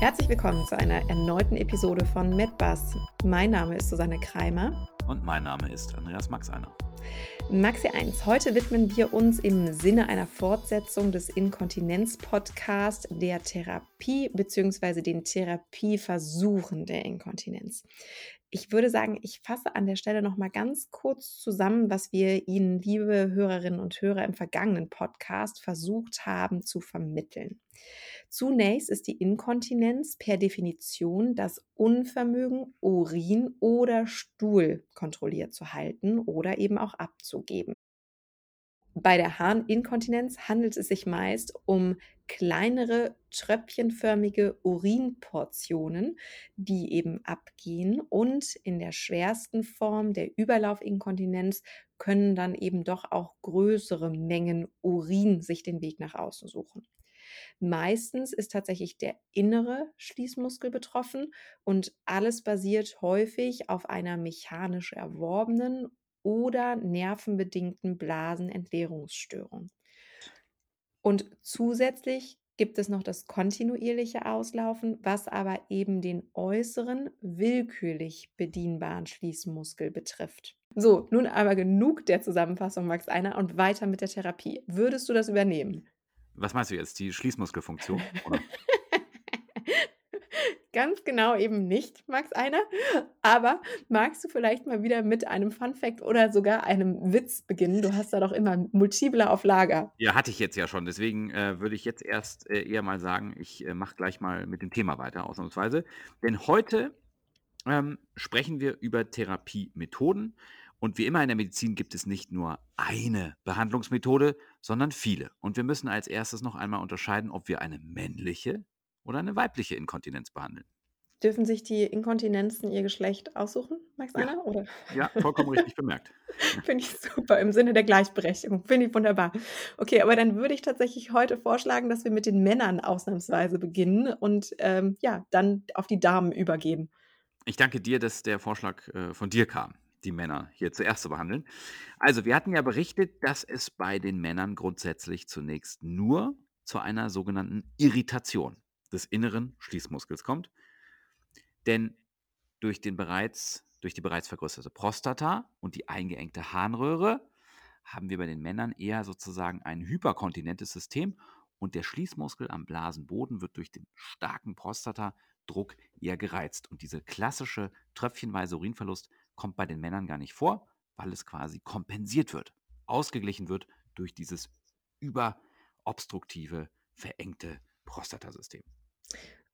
Herzlich willkommen zu einer erneuten Episode von MedBus. Mein Name ist Susanne Kreimer. Und mein Name ist Andreas Maxeiner. Maxi 1. Heute widmen wir uns im Sinne einer Fortsetzung des Inkontinenz-Podcasts der Therapie bzw. den Therapieversuchen der Inkontinenz. Ich würde sagen, ich fasse an der Stelle noch mal ganz kurz zusammen, was wir Ihnen, liebe Hörerinnen und Hörer, im vergangenen Podcast versucht haben zu vermitteln. Zunächst ist die Inkontinenz per Definition das Unvermögen, Urin oder Stuhl kontrolliert zu halten oder eben auch abzugeben. Bei der Harninkontinenz handelt es sich meist um kleinere tröpfchenförmige Urinportionen, die eben abgehen und in der schwersten Form der Überlaufinkontinenz können dann eben doch auch größere Mengen Urin sich den Weg nach außen suchen. Meistens ist tatsächlich der innere Schließmuskel betroffen und alles basiert häufig auf einer mechanisch erworbenen oder nervenbedingten Blasenentleerungsstörung. Und zusätzlich gibt es noch das kontinuierliche Auslaufen, was aber eben den äußeren, willkürlich bedienbaren Schließmuskel betrifft. So, nun aber genug der Zusammenfassung, Max Einer, und weiter mit der Therapie. Würdest du das übernehmen? Was meinst du jetzt? Die Schließmuskelfunktion? Ganz genau eben nicht, Max einer. Aber magst du vielleicht mal wieder mit einem Fun Fact oder sogar einem Witz beginnen? Du hast da doch immer multiple auf Lager. Ja, hatte ich jetzt ja schon. Deswegen äh, würde ich jetzt erst äh, eher mal sagen, ich äh, mache gleich mal mit dem Thema weiter, ausnahmsweise. Denn heute ähm, sprechen wir über Therapiemethoden. Und wie immer in der Medizin gibt es nicht nur eine Behandlungsmethode, sondern viele. Und wir müssen als erstes noch einmal unterscheiden, ob wir eine männliche oder eine weibliche Inkontinenz behandeln. Dürfen sich die Inkontinenzen ihr Geschlecht aussuchen, Max Ja. Anna? Oder? Ja, vollkommen richtig bemerkt. Finde ich super, im Sinne der Gleichberechtigung. Finde ich wunderbar. Okay, aber dann würde ich tatsächlich heute vorschlagen, dass wir mit den Männern ausnahmsweise beginnen und ähm, ja, dann auf die Damen übergehen. Ich danke dir, dass der Vorschlag äh, von dir kam, die Männer hier zuerst zu behandeln. Also, wir hatten ja berichtet, dass es bei den Männern grundsätzlich zunächst nur zu einer sogenannten Irritation des inneren Schließmuskels kommt. Denn durch, den bereits, durch die bereits vergrößerte Prostata und die eingeengte Harnröhre haben wir bei den Männern eher sozusagen ein hyperkontinentes System und der Schließmuskel am Blasenboden wird durch den starken Prostatadruck eher gereizt. Und diese klassische tröpfchenweise Urinverlust kommt bei den Männern gar nicht vor, weil es quasi kompensiert wird, ausgeglichen wird durch dieses überobstruktive, verengte Prostatasystem.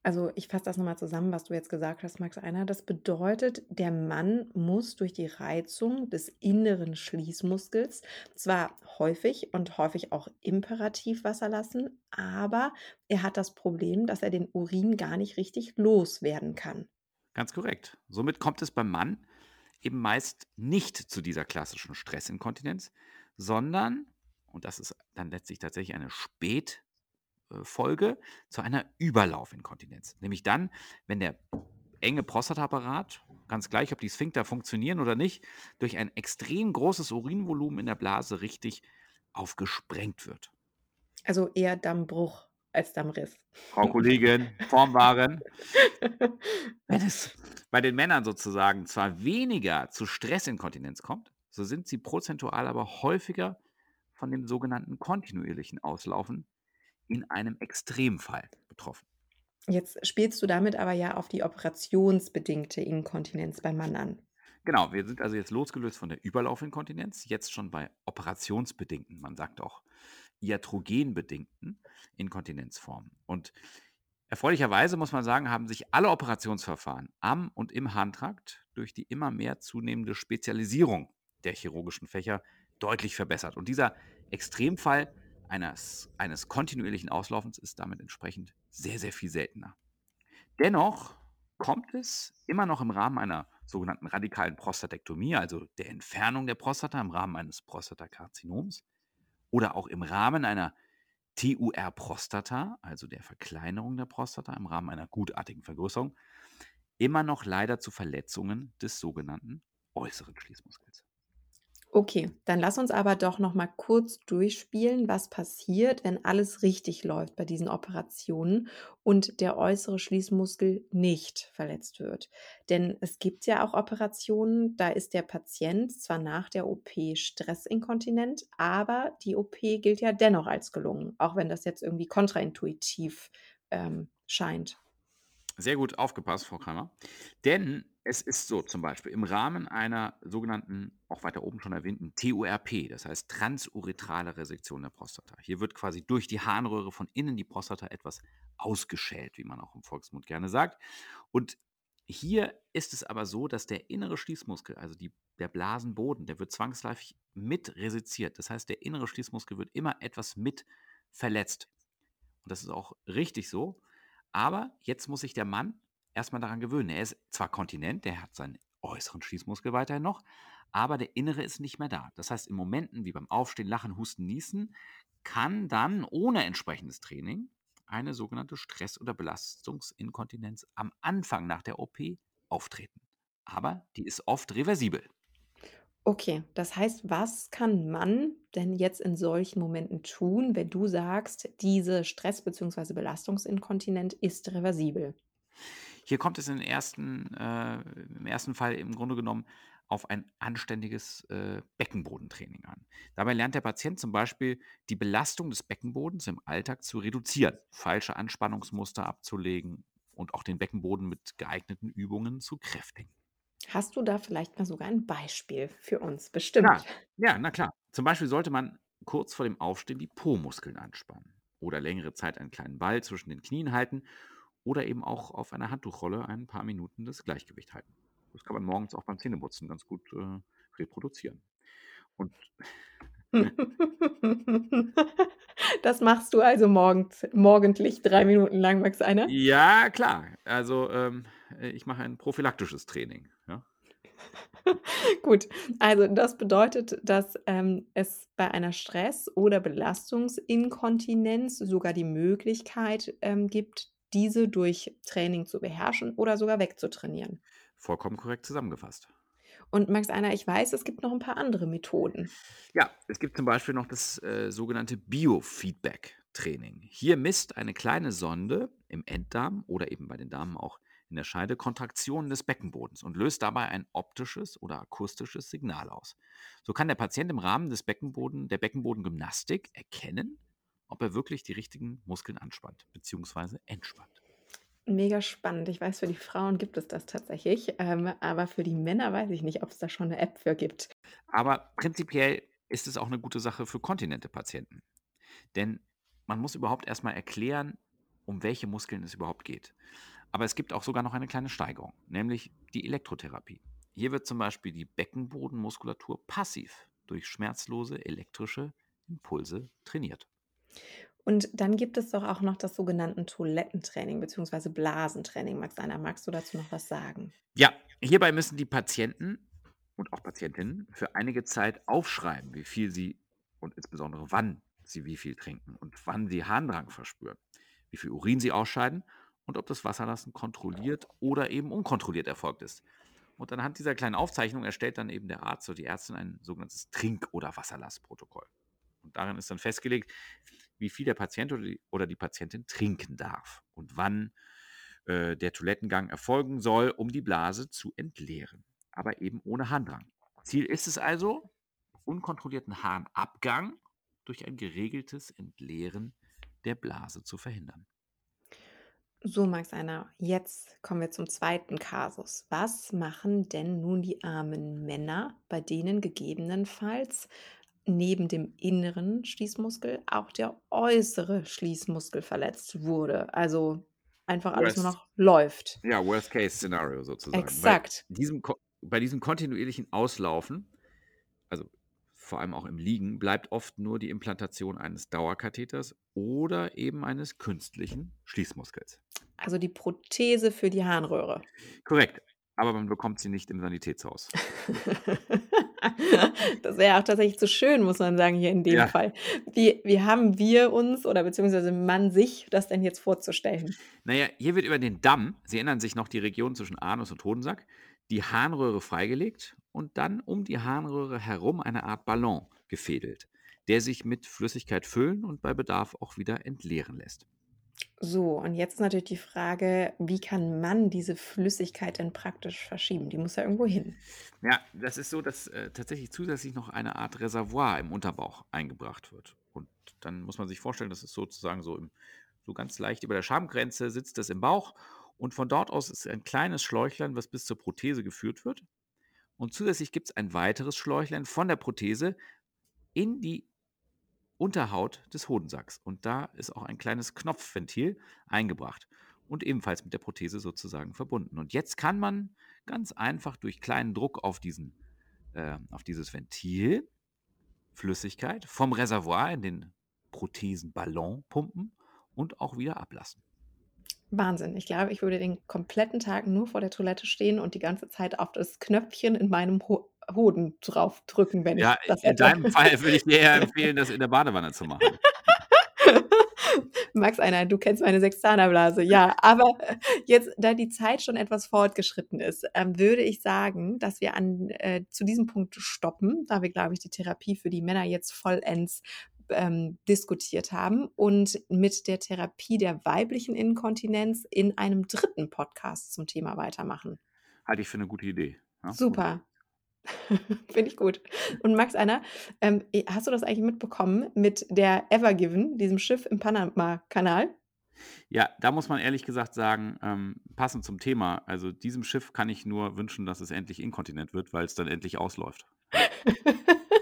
Also ich fasse das nochmal zusammen, was du jetzt gesagt hast, Max Einer. Das bedeutet, der Mann muss durch die Reizung des inneren Schließmuskels zwar häufig und häufig auch imperativ Wasser lassen, aber er hat das Problem, dass er den Urin gar nicht richtig loswerden kann. Ganz korrekt. Somit kommt es beim Mann eben meist nicht zu dieser klassischen Stressinkontinenz, sondern, und das ist dann letztlich tatsächlich eine Spätfolge, zu einer Überlaufinkontinenz. Nämlich dann, wenn der enge Prostataapparat, ganz gleich, ob die Sphinkter funktionieren oder nicht, durch ein extrem großes Urinvolumen in der Blase richtig aufgesprengt wird. Also eher Dammbruch als Dammriss. Frau Kollegin, Formwaren. Wenn es bei den Männern sozusagen zwar weniger zu Stressinkontinenz kommt, so sind sie prozentual aber häufiger von dem sogenannten kontinuierlichen Auslaufen in einem Extremfall betroffen. Jetzt spielst du damit aber ja auf die operationsbedingte Inkontinenz beim Mann an. Genau, wir sind also jetzt losgelöst von der Überlaufinkontinenz, jetzt schon bei operationsbedingten, man sagt auch iatrogenbedingten Inkontinenzformen. Und erfreulicherweise muss man sagen, haben sich alle Operationsverfahren am und im Harntrakt durch die immer mehr zunehmende Spezialisierung der chirurgischen Fächer deutlich verbessert. Und dieser Extremfall eines, eines kontinuierlichen Auslaufens ist damit entsprechend sehr, sehr viel seltener. Dennoch kommt es immer noch im Rahmen einer sogenannten radikalen Prostatektomie, also der Entfernung der Prostata im Rahmen eines Prostatakarzinoms oder auch im Rahmen einer TUR-Prostata, also der Verkleinerung der Prostata im Rahmen einer gutartigen Vergrößerung, immer noch leider zu Verletzungen des sogenannten äußeren Schließmuskels. Okay, dann lass uns aber doch noch mal kurz durchspielen, was passiert, wenn alles richtig läuft bei diesen Operationen und der äußere Schließmuskel nicht verletzt wird. Denn es gibt ja auch Operationen, da ist der Patient zwar nach der OP stressinkontinent, aber die OP gilt ja dennoch als gelungen, auch wenn das jetzt irgendwie kontraintuitiv ähm, scheint. Sehr gut aufgepasst, Frau Kramer. Denn es ist so zum Beispiel im Rahmen einer sogenannten, auch weiter oben schon erwähnten TURP, das heißt transuretrale Resektion der Prostata. Hier wird quasi durch die Harnröhre von innen die Prostata etwas ausgeschält, wie man auch im Volksmund gerne sagt. Und hier ist es aber so, dass der innere Schließmuskel, also die, der Blasenboden, der wird zwangsläufig mit resiziert. Das heißt, der innere Schließmuskel wird immer etwas mit verletzt. Und das ist auch richtig so. Aber jetzt muss sich der Mann erstmal daran gewöhnen. Er ist zwar kontinent, der hat seinen äußeren Schließmuskel weiterhin noch, aber der innere ist nicht mehr da. Das heißt, in Momenten wie beim Aufstehen, Lachen, Husten, Niesen kann dann ohne entsprechendes Training eine sogenannte Stress- oder Belastungsinkontinenz am Anfang nach der OP auftreten. Aber die ist oft reversibel. Okay, das heißt, was kann man denn jetzt in solchen Momenten tun, wenn du sagst, diese Stress- bzw. Belastungsinkontinent ist reversibel? Hier kommt es in ersten, äh, im ersten Fall im Grunde genommen auf ein anständiges äh, Beckenbodentraining an. Dabei lernt der Patient zum Beispiel die Belastung des Beckenbodens im Alltag zu reduzieren, falsche Anspannungsmuster abzulegen und auch den Beckenboden mit geeigneten Übungen zu kräftigen. Hast du da vielleicht mal sogar ein Beispiel für uns? Klar, Bestimmt. ja, na klar. Zum Beispiel sollte man kurz vor dem Aufstehen die Po-Muskeln anspannen oder längere Zeit einen kleinen Ball zwischen den Knien halten oder eben auch auf einer Handtuchrolle ein paar Minuten das Gleichgewicht halten. Das kann man morgens auch beim Zähneputzen ganz gut äh, reproduzieren. Und Das machst du also morgens morgendlich 3 Minuten lang, Max Einer? ja, klar. Also ähm, äh, ich mache ein prophylaktisches Training. Ja? Gut, also das bedeutet, dass, ähm, es bei einer Stress oder Belastungsinkontinenz sogar die Möglichkeit, ähm, gibt, diese durch Training zu beherrschen oder sogar wegzutrainieren. Vollkommen korrekt zusammengefasst. Und Max Einer, ich weiß, es gibt noch 'n paar andere Methoden. Ja, es gibt zum Beispiel noch das äh, sogenannte Biofeedback-Training. Hier misst eine kleine Sonde im Enddarm oder eben bei den Damen auch in der Scheide Kontraktionen des Beckenbodens und löst dabei ein optisches oder akustisches Signal aus. So kann der Patient im Rahmen des Beckenboden, der Beckenbodengymnastik erkennen, ob er wirklich die richtigen Muskeln anspannt bzw. entspannt. Mega spannend. Ich weiß, für die Frauen gibt es das tatsächlich, ähm, aber für die Männer weiß ich nicht, ob's da schon 'ne App für gibt. Aber prinzipiell ist es auch eine gute Sache für kontinente Patienten. Denn man muss überhaupt erst mal erklären, um welche Muskeln es überhaupt geht. Aber es gibt auch sogar noch eine kleine Steigerung, nämlich die Elektrotherapie. Hier wird zum Beispiel die Beckenbodenmuskulatur passiv durch schmerzlose elektrische Impulse trainiert. Und dann gibt es doch auch noch das sogenannte Toilettentraining beziehungsweise Blasentraining. Max Einer, magst du dazu noch was sagen? Ja, hierbei müssen die Patienten und auch Patientinnen für einige Zeit aufschreiben, wie viel sie und insbesondere wann sie wie viel trinken und wann sie Harndrang verspüren, wie viel Urin sie ausscheiden und ob das Wasserlassen kontrolliert oder eben unkontrolliert erfolgt ist. Und anhand dieser kleinen Aufzeichnung erstellt dann eben der Arzt oder die Ärztin ein sogenanntes Trink- oder Wasserlassprotokoll. Darin ist dann festgelegt, wie viel der Patient oder die, oder die Patientin trinken darf und wann äh, der Toilettengang erfolgen soll, um die Blase zu entleeren, aber eben ohne Harndrang. Ziel ist es also, unkontrollierten Harnabgang durch ein geregeltes Entleeren der Blase zu verhindern. So, Max Einer, jetzt kommen wir zum zweiten Kasus. Was machen denn nun die armen Männer, bei denen gegebenenfalls neben dem inneren Schließmuskel auch der äußere Schließmuskel verletzt wurde? Also einfach alles nur Worst, noch läuft. ja, Worst-Case-Szenario sozusagen. Bei Exakt. diesem, ko- bei diesem kontinuierlichen Auslaufen, also vor allem auch im Liegen, bleibt oft nur die Implantation eines Dauerkatheters oder eben eines künstlichen Schließmuskels. Also die Prothese für die Harnröhre. Korrekt, aber man bekommt sie nicht im Sanitätshaus. Das wäre auch tatsächlich zu schön, muss man sagen, hier in dem Ja, Fall. Wie wie haben wir uns oder beziehungsweise man sich das denn jetzt vorzustellen? naja, hier wird über den Damm, Sie erinnern sich noch die Region zwischen Anus und Hodensack, die Harnröhre freigelegt und dann um die Harnröhre herum eine Art Ballon gefädelt, der sich mit Flüssigkeit füllen und bei Bedarf auch wieder entleeren lässt. So, und jetzt natürlich die Frage, wie kann man diese Flüssigkeit denn praktisch verschieben? Die muss ja irgendwo hin. Ja, das ist so, dass äh, tatsächlich zusätzlich noch eine Art Reservoir im Unterbauch eingebracht wird. Und dann muss man sich vorstellen, das ist sozusagen so, im, so ganz leicht über der Schamgrenze sitzt das im Bauch. Und von dort aus ist ein kleines Schläuchlein, was bis zur Prothese geführt wird. Und zusätzlich gibt es ein weiteres Schläuchlein von der Prothese in die Unterhaut des Hodensacks. Und da ist auch ein kleines Knopfventil eingebracht und ebenfalls mit der Prothese sozusagen verbunden. Und jetzt kann man ganz einfach durch kleinen Druck auf, diesen, äh, auf dieses Ventil Flüssigkeit vom Reservoir in den Prothesenballon pumpen und auch wieder ablassen. Wahnsinn. Ich glaube, ich würde den kompletten Tag nur vor der Toilette stehen und die ganze Zeit auf das Knöpfchen in meinem Ho Hoden draufdrücken, wenn Ja, ich das in hätte. deinem Fall würde ich dir eher empfehlen, das in der Badewanne zu machen. Max einer, du kennst meine Sextanerblase. Ja, aber jetzt, da die Zeit schon etwas fortgeschritten ist, ähm, würde ich sagen, dass wir an, äh, zu diesem Punkt stoppen, da wir, glaube ich, die Therapie für die Männer jetzt vollends ähm, diskutiert haben und mit der Therapie der weiblichen Inkontinenz in einem dritten Podcast zum Thema weitermachen. Halte ich für eine gute Idee. Ja? Super. Finde ich gut. Und Max einer, ähm, hast du das eigentlich mitbekommen mit der Evergiven, diesem Schiff im Panama-Kanal? Ja, da muss man ehrlich gesagt sagen, ähm, passend zum Thema, also diesem Schiff kann ich nur wünschen, dass es endlich inkontinent wird, weil es dann endlich ausläuft.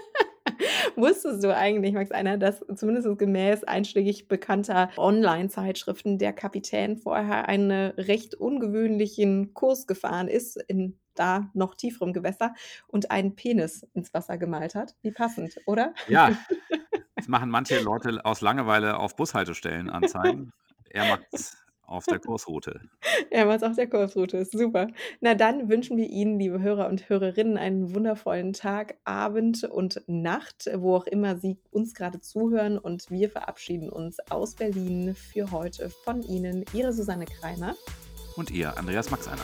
Wusstest du eigentlich, Max Einer, dass zumindest gemäß einschlägig bekannter Online-Zeitschriften der Kapitän vorher einen recht ungewöhnlichen Kurs gefahren ist in da noch tieferem Gewässer und einen Penis ins Wasser gemalt hat? Wie passend, oder? Ja, das machen manche Leute aus Langeweile auf Bushaltestellen anzeigen. Er macht es auf der Kursroute. Er es auf der Kursroute, ist super. Na, dann wünschen wir Ihnen, liebe Hörer und Hörerinnen, einen wundervollen Tag, Abend und Nacht, wo auch immer Sie uns gerade zuhören. Und wir verabschieden uns aus Berlin für heute von Ihnen, Ihre Susanne Kreimer. Und ihr, Andreas Max einer.